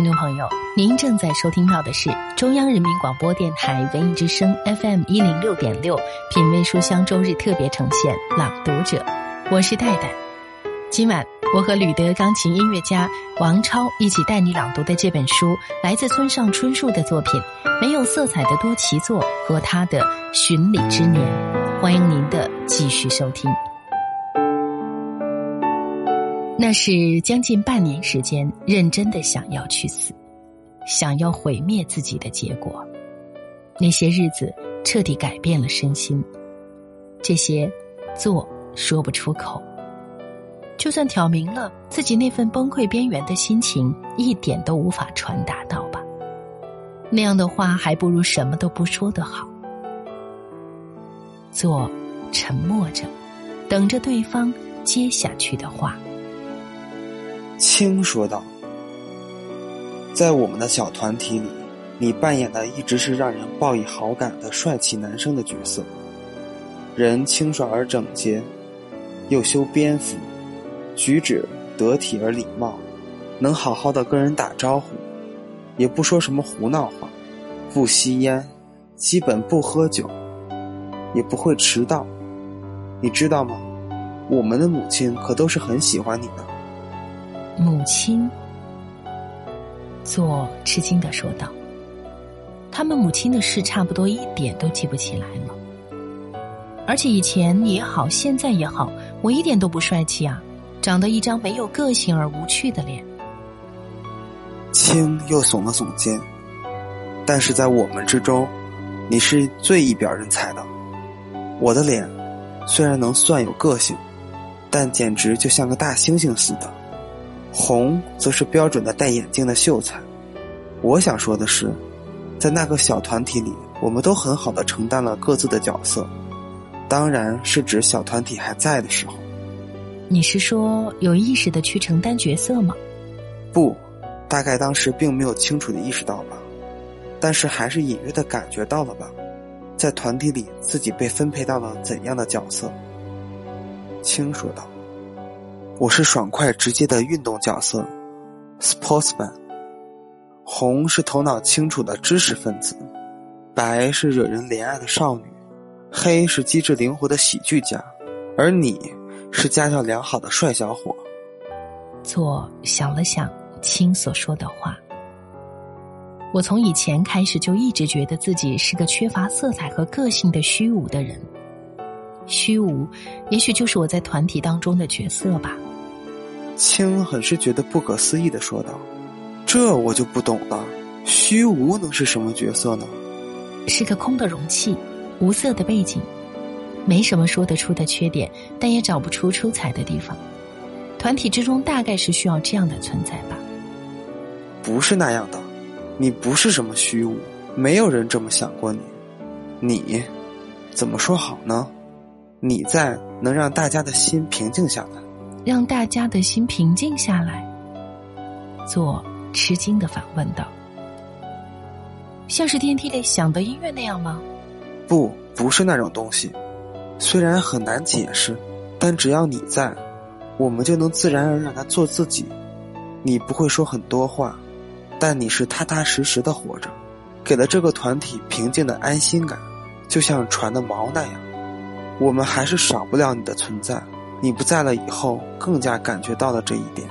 听众朋友，您正在收听到的是中央人民广播电台文艺之声 FM 一零六点六品味书香周日特别呈现《朗读者》，我是戴戴。今晚我和吕德钢琴音乐家王超一起带你朗读的这本书，来自村上春树的作品《没有色彩的多奇作》和他的《巡礼之年》。欢迎您的继续收听。那是将近半年时间，认真的想要去死，想要毁灭自己的结果。那些日子彻底改变了身心，这些做说不出口。就算挑明了自己那份崩溃边缘的心情，一点都无法传达到吧？那样的话，还不如什么都不说的好。做，沉默着，等着对方接下去的话。青说道：“在我们的小团体里，你扮演的一直是让人报以好感的帅气男生的角色。人清爽而整洁，又修边幅，举止得体而礼貌，能好好的跟人打招呼，也不说什么胡闹话，不吸烟，基本不喝酒，也不会迟到。你知道吗？我们的母亲可都是很喜欢你的。”母亲，做吃惊的说道：“他们母亲的事差不多一点都记不起来了，而且以前也好，现在也好，我一点都不帅气啊，长得一张没有个性而无趣的脸。”青又耸了耸肩，但是在我们之中，你是最一表人才的。我的脸虽然能算有个性，但简直就像个大猩猩似的。红则是标准的戴眼镜的秀才。我想说的是，在那个小团体里，我们都很好的承担了各自的角色，当然是指小团体还在的时候。你是说有意识的去承担角色吗？不，大概当时并没有清楚的意识到吧，但是还是隐约的感觉到了吧，在团体里自己被分配到了怎样的角色。青说道。我是爽快直接的运动角色，sportsman。红是头脑清楚的知识分子，白是惹人怜爱的少女，黑是机智灵活的喜剧家，而你是家教良好的帅小伙。左想了想青所说的话，我从以前开始就一直觉得自己是个缺乏色彩和个性的虚无的人。虚无，也许就是我在团体当中的角色吧。青很是觉得不可思议的说道：“这我就不懂了，虚无能是什么角色呢？是个空的容器，无色的背景，没什么说得出的缺点，但也找不出出彩的地方。团体之中大概是需要这样的存在吧？不是那样的，你不是什么虚无，没有人这么想过你。你，怎么说好呢？你在能让大家的心平静下来。”让大家的心平静下来。做吃惊的反问道：“像是电梯里响的音乐那样吗？”“不，不是那种东西。虽然很难解释，但只要你在，我们就能自然而然的做自己。你不会说很多话，但你是踏踏实实的活着，给了这个团体平静的安心感，就像船的锚那样。我们还是少不了你的存在。”你不在了以后，更加感觉到了这一点。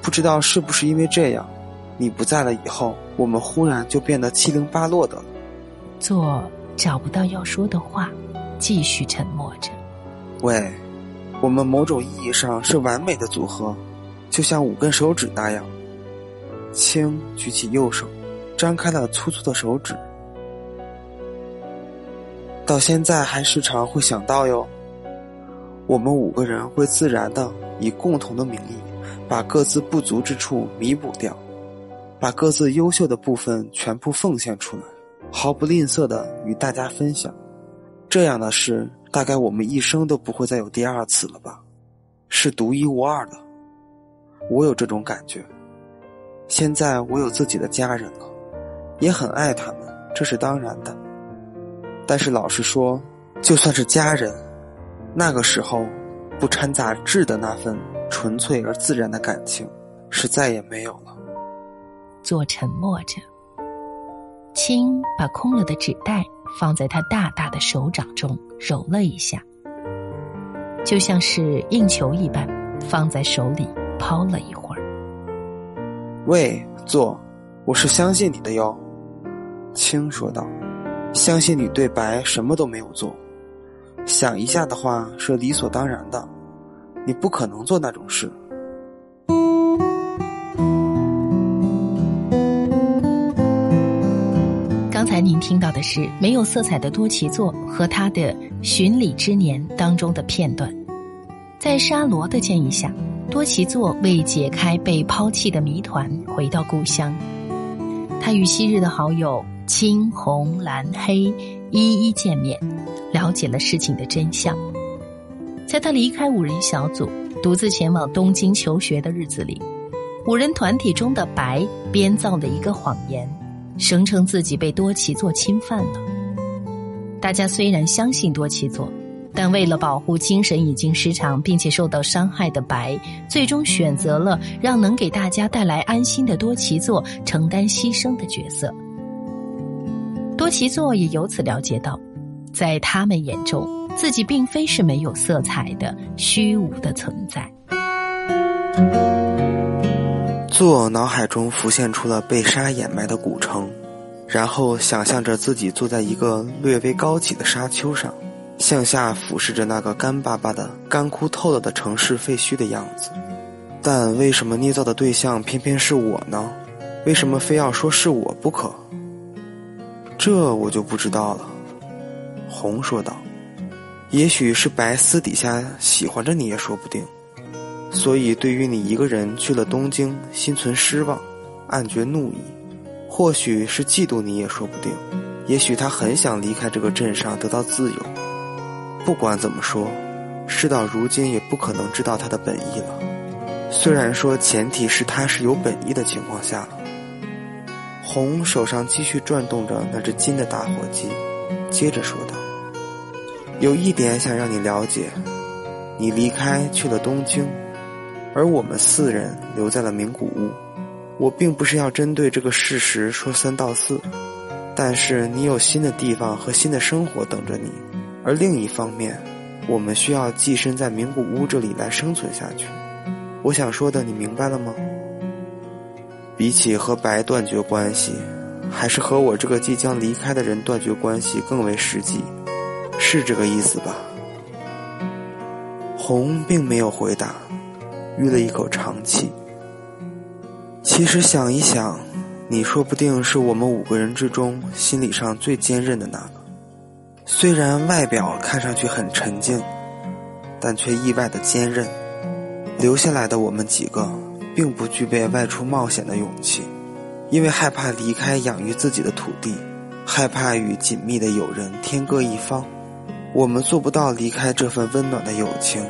不知道是不是因为这样，你不在了以后，我们忽然就变得七零八落的。做找不到要说的话，继续沉默着。喂，我们某种意义上是完美的组合，就像五根手指那样。青举起右手，张开了粗粗的手指。到现在还时常会想到哟。我们五个人会自然的以共同的名义，把各自不足之处弥补掉，把各自优秀的部分全部奉献出来，毫不吝啬的与大家分享。这样的事，大概我们一生都不会再有第二次了吧？是独一无二的。我有这种感觉。现在我有自己的家人了，也很爱他们，这是当然的。但是老实说，就算是家人。那个时候，不掺杂质的那份纯粹而自然的感情，是再也没有了。做沉默着。青把空了的纸袋放在他大大的手掌中揉了一下，就像是硬球一般，放在手里抛了一会儿。喂，坐，我是相信你的哟。青说道：“相信你对白什么都没有做，想一下的话是理所当然的，你不可能做那种事。”刚才您听到的是没有色彩的多奇作和他的《寻礼之年》当中的片段。在沙罗的建议下，多奇作为解开被抛弃的谜团，回到故乡。他与昔日的好友。青红蓝黑一一见面，了解了事情的真相。在他离开五人小组，独自前往东京求学的日子里，五人团体中的白编造了一个谎言，声称自己被多奇作侵犯了。大家虽然相信多奇作，但为了保护精神已经失常并且受到伤害的白，最终选择了让能给大家带来安心的多奇作承担牺牲的角色。多奇作也由此了解到，在他们眼中，自己并非是没有色彩的虚无的存在。作脑海中浮现出了被沙掩埋的古城，然后想象着自己坐在一个略微高起的沙丘上，向下俯视着那个干巴巴的、干枯透了的城市废墟的样子。但为什么捏造的对象偏偏是我呢？为什么非要说是我不可？这我就不知道了，红说道：“也许是白私底下喜欢着你也说不定，所以对于你一个人去了东京，心存失望，暗觉怒意；或许是嫉妒你也说不定，也许他很想离开这个镇上得到自由。不管怎么说，事到如今也不可能知道他的本意了。虽然说前提是他是有本意的情况下了。”红手上继续转动着那只金的打火机，接着说道：“有一点想让你了解，你离开去了东京，而我们四人留在了名古屋。我并不是要针对这个事实说三道四，但是你有新的地方和新的生活等着你。而另一方面，我们需要寄身在名古屋这里来生存下去。我想说的，你明白了吗？”比起和白断绝关系，还是和我这个即将离开的人断绝关系更为实际，是这个意思吧？红并没有回答，吁了一口长气。其实想一想，你说不定是我们五个人之中心理上最坚韧的那个。虽然外表看上去很沉静，但却意外的坚韧。留下来的我们几个。并不具备外出冒险的勇气，因为害怕离开养育自己的土地，害怕与紧密的友人天各一方。我们做不到离开这份温暖的友情，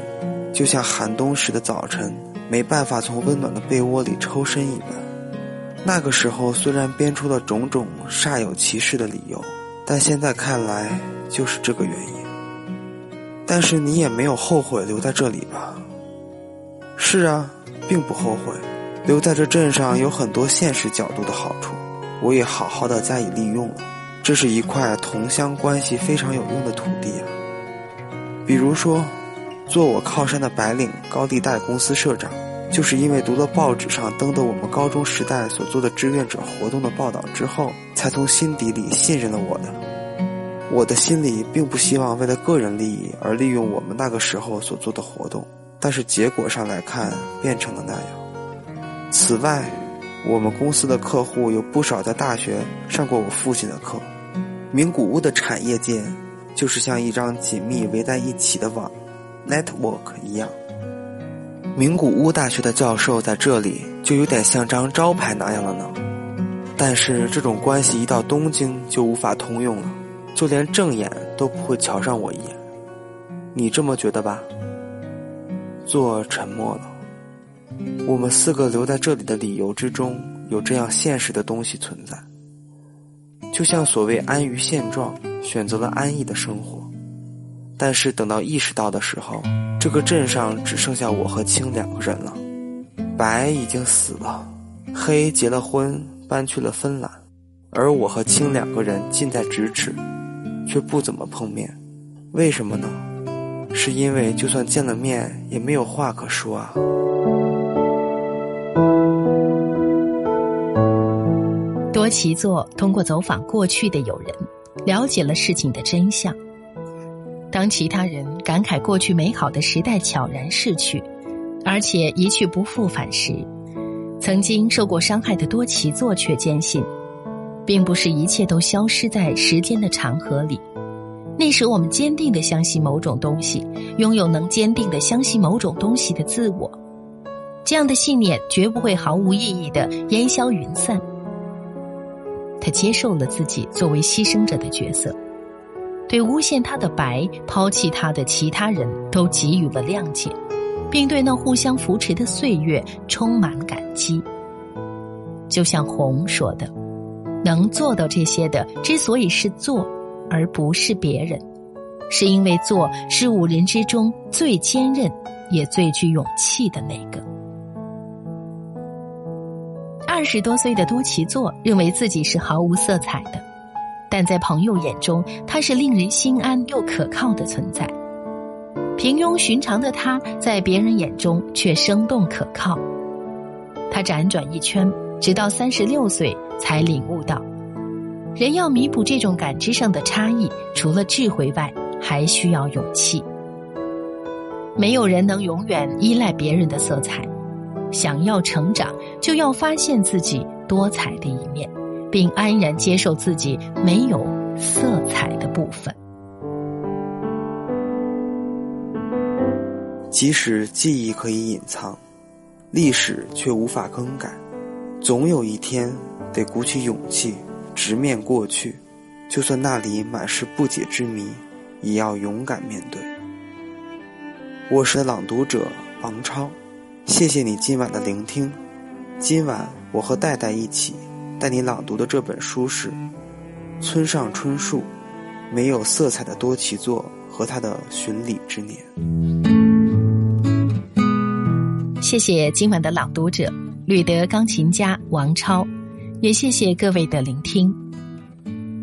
就像寒冬时的早晨没办法从温暖的被窝里抽身一般。那个时候虽然编出了种种煞有其事的理由，但现在看来就是这个原因。但是你也没有后悔留在这里吧？是啊。并不后悔，留在这镇上有很多现实角度的好处，我也好好的加以利用了。这是一块同乡关系非常有用的土地啊。比如说，做我靠山的白领高利贷公司社长，就是因为读了报纸上登的我们高中时代所做的志愿者活动的报道之后，才从心底里信任了我的。我的心里并不希望为了个人利益而利用我们那个时候所做的活动。但是结果上来看，变成了那样。此外，我们公司的客户有不少在大学上过我父亲的课。名古屋的产业界，就是像一张紧密围在一起的网 （network） 一样。名古屋大学的教授在这里，就有点像张招牌那样了呢。但是这种关系一到东京就无法通用了，就连正眼都不会瞧上我一眼。你这么觉得吧？做沉默了。我们四个留在这里的理由之中，有这样现实的东西存在。就像所谓安于现状，选择了安逸的生活。但是等到意识到的时候，这个镇上只剩下我和青两个人了。白已经死了，黑结了婚，搬去了芬兰，而我和青两个人近在咫尺，却不怎么碰面。为什么呢？是因为就算见了面，也没有话可说啊。多奇作通过走访过去的友人，了解了事情的真相。当其他人感慨过去美好的时代悄然逝去，而且一去不复返时，曾经受过伤害的多奇作却坚信，并不是一切都消失在时间的长河里。那时，我们坚定的相信某种东西，拥有能坚定的相信某种东西的自我。这样的信念绝不会毫无意义的烟消云散。他接受了自己作为牺牲者的角色，对诬陷他的白、抛弃他的其他人都给予了谅解，并对那互相扶持的岁月充满感激。就像红说的：“能做到这些的，之所以是做。”而不是别人，是因为做是五人之中最坚韧，也最具勇气的那个。二十多岁的多奇作认为自己是毫无色彩的，但在朋友眼中，他是令人心安又可靠的存在。平庸寻常的他，在别人眼中却生动可靠。他辗转一圈，直到三十六岁才领悟到。人要弥补这种感知上的差异，除了智慧外，还需要勇气。没有人能永远依赖别人的色彩。想要成长，就要发现自己多彩的一面，并安然接受自己没有色彩的部分。即使记忆可以隐藏，历史却无法更改，总有一天得鼓起勇气。直面过去，就算那里满是不解之谜，也要勇敢面对。我是朗读者王超，谢谢你今晚的聆听。今晚我和戴戴一起带你朗读的这本书是村上春树《没有色彩的多奇作》和他的寻礼之年。谢谢今晚的朗读者吕德钢琴家王超。也谢谢各位的聆听。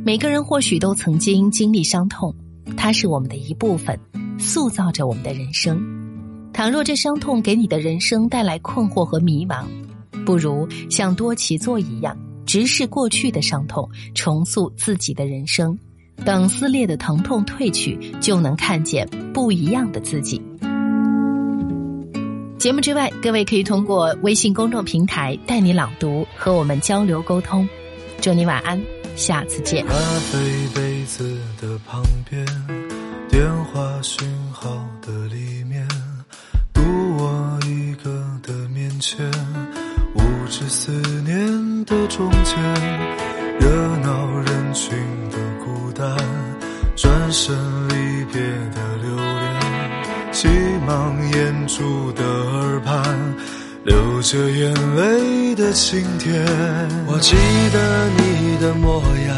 每个人或许都曾经经历伤痛，它是我们的一部分，塑造着我们的人生。倘若这伤痛给你的人生带来困惑和迷茫，不如像多奇座一样，直视过去的伤痛，重塑自己的人生。等撕裂的疼痛褪去，就能看见不一样的自己。节目之外，各位可以通过微信公众平台“带你朗读”和我们交流沟通。祝你晚安，下次见。咖啡杯子的旁边，电话讯号的里面，独我一个的面前，无知思念的中间，着眼泪的晴天，我记得你的模样。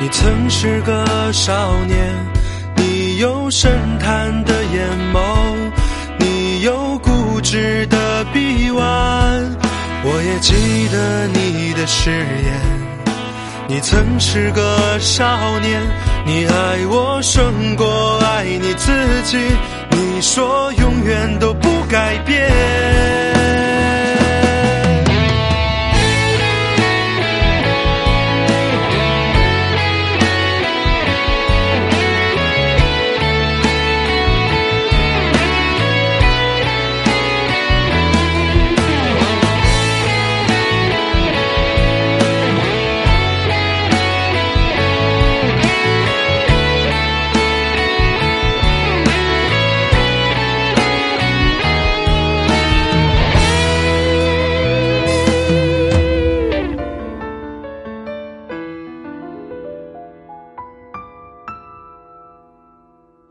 你曾是个少年，你有深潭的眼眸，你有固执的臂弯。我也记得你的誓言。你曾是个少年，你爱我胜过爱你自己。你说永远都不改变。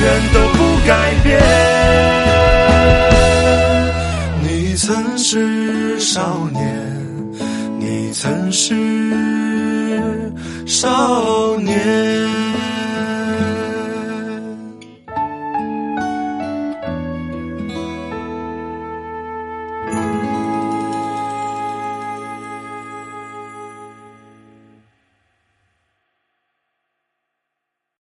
远都不改变。你曾是少年，你曾是少年。